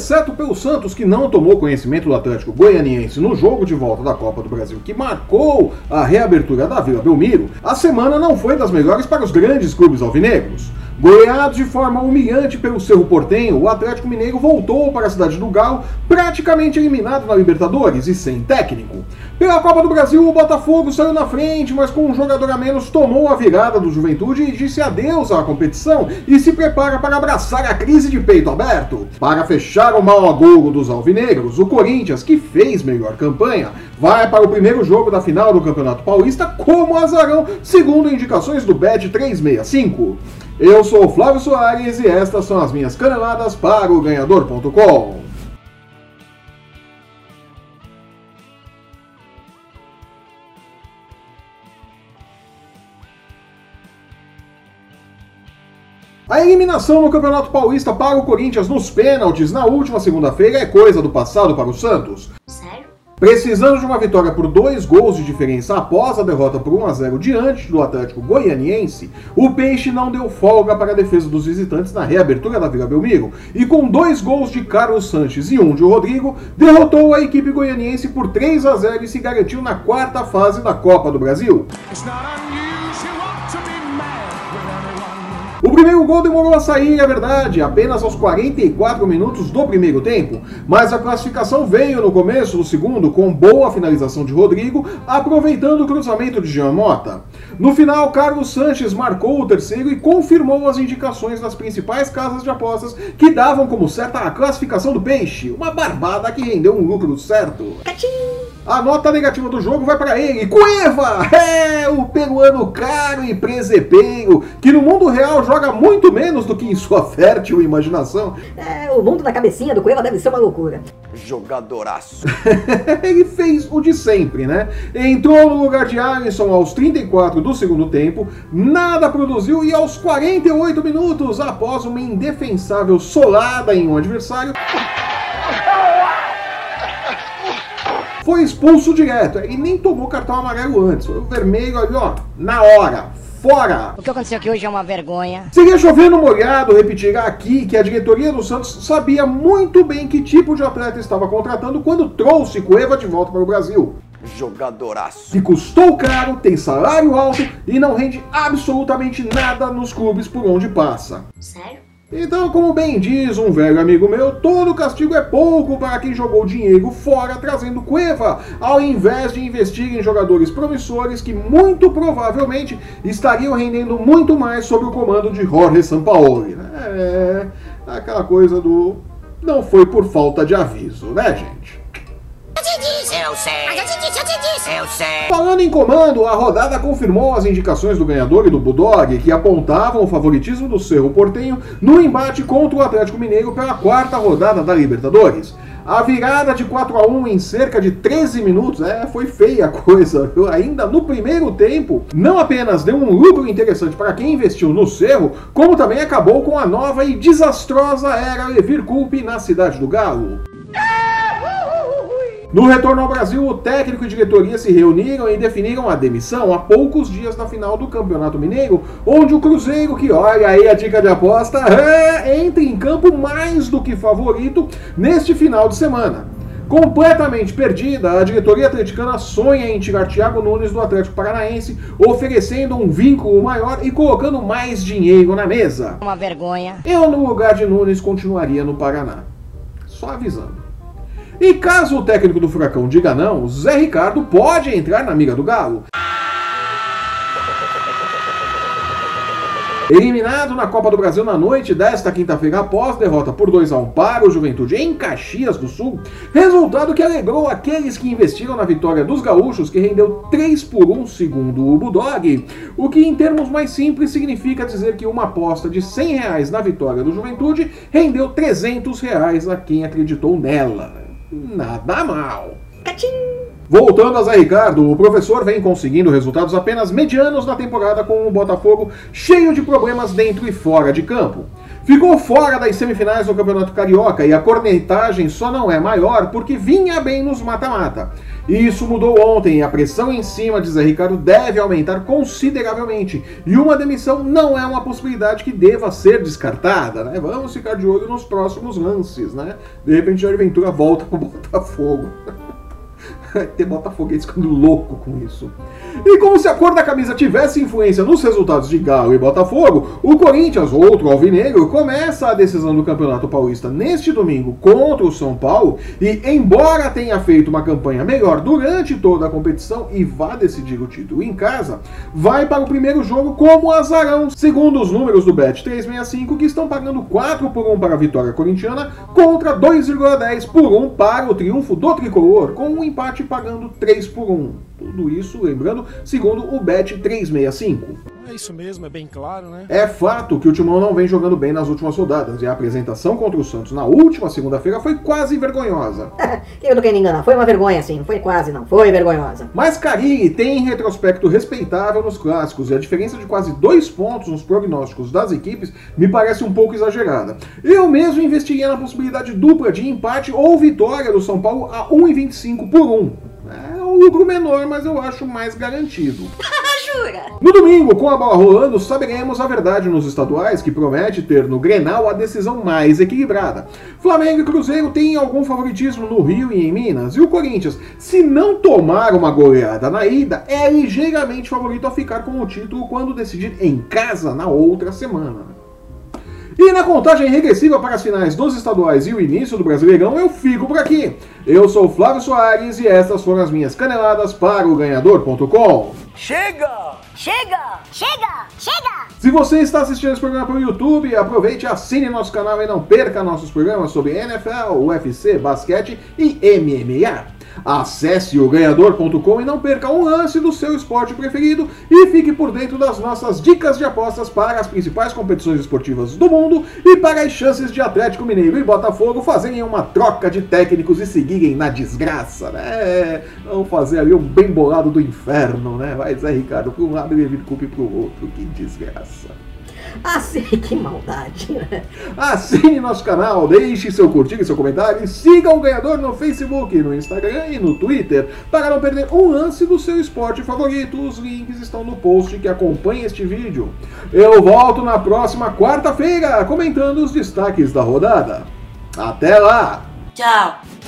exceto pelo Santos, que não tomou conhecimento do Atlético Goianiense no jogo de volta da Copa do Brasil, que marcou a reabertura da Vila Belmiro, a semana não foi das melhores para os grandes clubes alvinegros. Goiado de forma humilhante pelo Cerro Portenho, o Atlético Mineiro voltou para a cidade do Galo, praticamente eliminado na Libertadores e sem técnico. Pela Copa do Brasil, o Botafogo saiu na frente, mas com um jogador a menos tomou a virada do Juventude e disse adeus à competição e se prepara para abraçar a crise de peito aberto. Para fechar o mal agouro dos alvinegros, o Corinthians, que fez melhor campanha, vai para o primeiro jogo da final do Campeonato Paulista como azarão, segundo indicações do Bet 365. Eu sou o Flávio Soares e estas são as minhas caneladas para o ganhador.com. A eliminação no Campeonato Paulista para o Corinthians nos pênaltis na última segunda-feira é coisa do passado para o Santos. Precisando de uma vitória por dois gols de diferença após a derrota por 1 a 0 diante do Atlético Goianiense, o Peixe não deu folga para a defesa dos visitantes na reabertura da Vila Belmiro e com dois gols de Carlos Sanches e um de Rodrigo, derrotou a equipe goianiense por 3 a 0 e se garantiu na quarta fase da Copa do Brasil. O primeiro gol demorou a sair, é verdade, apenas aos 44 minutos do primeiro tempo, mas a classificação veio no começo do segundo com boa finalização de Rodrigo, aproveitando o cruzamento de Jean Mota. No final, Carlos Sanches marcou o terceiro e confirmou as indicações das principais casas de apostas que davam como certa a classificação do Peixe, uma barbada que rendeu um lucro certo. Catim! A nota negativa do jogo vai para ele, Cueva! É, o peruano caro e presepeiro, que no mundo real joga muito menos do que em sua fértil imaginação. É, o mundo da cabecinha do Cueva deve ser uma loucura. Jogadoraço. ele fez o de sempre, né? Entrou no lugar de Alisson aos 34 do segundo tempo, nada produziu e aos 48 minutos, após uma indefensável solada em um adversário foi expulso direto e nem tomou cartão amarelo antes. Foi o vermelho ali, ó, na hora. Fora! O que aconteceu aqui hoje é uma vergonha. Seria chovendo molhado repetir aqui que a diretoria do Santos sabia muito bem que tipo de atleta estava contratando quando trouxe Cueva de volta para o Brasil. Jogadoraço. Que custou caro, tem salário alto e não rende absolutamente nada nos clubes por onde passa. Sério? Então, como bem diz um velho amigo meu, todo castigo é pouco para quem jogou dinheiro fora trazendo cueva, ao invés de investir em jogadores promissores que muito provavelmente estariam rendendo muito mais sob o comando de Jorge Sampaoli. Né? É aquela coisa do não foi por falta de aviso, né, gente? Sei. Eu te disse, eu te disse. Eu sei. Falando em comando, a rodada confirmou as indicações do ganhador e do Bulldog, que apontavam o favoritismo do Cerro Portenho no embate contra o Atlético Mineiro pela quarta rodada da Libertadores. A virada de 4 a 1 em cerca de 13 minutos, é, foi feia a coisa. Ainda no primeiro tempo, não apenas deu um lucro interessante para quem investiu no Cerro, como também acabou com a nova e desastrosa era Levir Culpe na cidade do Galo. No retorno ao Brasil, o técnico e diretoria se reuniram e definiram a demissão a poucos dias da final do Campeonato Mineiro, onde o Cruzeiro, que olha aí a dica de aposta, é, entra em campo mais do que favorito neste final de semana. Completamente perdida, a diretoria atleticana sonha em tirar Thiago Nunes do Atlético Paranaense, oferecendo um vínculo maior e colocando mais dinheiro na mesa. Uma vergonha. Eu, no lugar de Nunes, continuaria no Paraná. Só avisando. E caso o técnico do Furacão diga não, Zé Ricardo pode entrar na amiga do Galo. Eliminado na Copa do Brasil na noite desta quinta-feira após derrota por 2 a 1 para o Juventude em Caxias do Sul, resultado que alegrou aqueles que investiram na vitória dos gaúchos, que rendeu 3 por 1 segundo o Bulldog, o que em termos mais simples significa dizer que uma aposta de 100 reais na vitória do Juventude rendeu 300 reais a quem acreditou nela. Nada mal. Catim! Voltando a Zé Ricardo, o professor vem conseguindo resultados apenas medianos na temporada com o Botafogo cheio de problemas dentro e fora de campo. Ficou fora das semifinais do Campeonato Carioca e a cornetagem só não é maior porque vinha bem nos mata-mata. Isso mudou ontem e a pressão em cima de Zé Ricardo deve aumentar consideravelmente. E uma demissão não é uma possibilidade que deva ser descartada, né? Vamos ficar de olho nos próximos lances, né? De repente, Jair Ventura volta pro Botafogo. ter botafoguense ficando louco com isso. E como se a cor da camisa tivesse influência nos resultados de Galo e Botafogo, o Corinthians, outro alvinegro, começa a decisão do Campeonato Paulista neste domingo contra o São Paulo e, embora tenha feito uma campanha melhor durante toda a competição e vá decidir o título em casa, vai para o primeiro jogo como azarão, segundo os números do Bet 365, que estão pagando 4 por 1 para a vitória corintiana contra 2,10 por 1 para o triunfo do tricolor, com um empate pagando 3 por 1. Tudo isso, lembrando, segundo o Bet 365. É isso mesmo, é bem claro, né? É fato que o Timão não vem jogando bem nas últimas rodadas e a apresentação contra o Santos na última segunda-feira foi quase vergonhosa. Eu não quero me enganar, foi uma vergonha sim, não foi quase não, foi vergonhosa. Mas Carilli tem retrospecto respeitável nos clássicos e a diferença de quase dois pontos nos prognósticos das equipes me parece um pouco exagerada. Eu mesmo investiria na possibilidade dupla de empate ou vitória do São Paulo a 1,25 por 1. É um lucro menor, mas eu acho mais garantido. Jura? No domingo, com a bola rolando, saberemos a verdade nos estaduais, que promete ter no Grenal a decisão mais equilibrada. Flamengo e Cruzeiro têm algum favoritismo no Rio e em Minas, e o Corinthians, se não tomar uma goleada na ida, é ligeiramente favorito a ficar com o título quando decidir em casa na outra semana. E na contagem regressiva para as finais dos estaduais e o início do Brasileirão, eu fico por aqui. Eu sou Flávio Soares e estas foram as minhas caneladas para o ganhador.com. Chega! Chega! Chega! Chega! Se você está assistindo esse programa pelo YouTube, aproveite, assine nosso canal e não perca nossos programas sobre NFL, UFC, basquete e MMA. Acesse o ganhador.com e não perca um lance do seu esporte preferido e fique por dentro das nossas dicas de apostas para as principais competições esportivas do mundo e para as chances de Atlético Mineiro e Botafogo fazerem uma troca de técnicos e seguirem na desgraça, né? Vamos fazer ali um bem bolado do inferno, né? Vai Zé Ricardo para um lado e David Coupe para o outro, que desgraça. Assim, que maldade, né? Assine nosso canal, deixe seu curtir e seu comentário e siga o ganhador no Facebook, no Instagram e no Twitter para não perder um lance do seu esporte favorito. Os links estão no post que acompanha este vídeo. Eu volto na próxima quarta-feira comentando os destaques da rodada. Até lá! Tchau!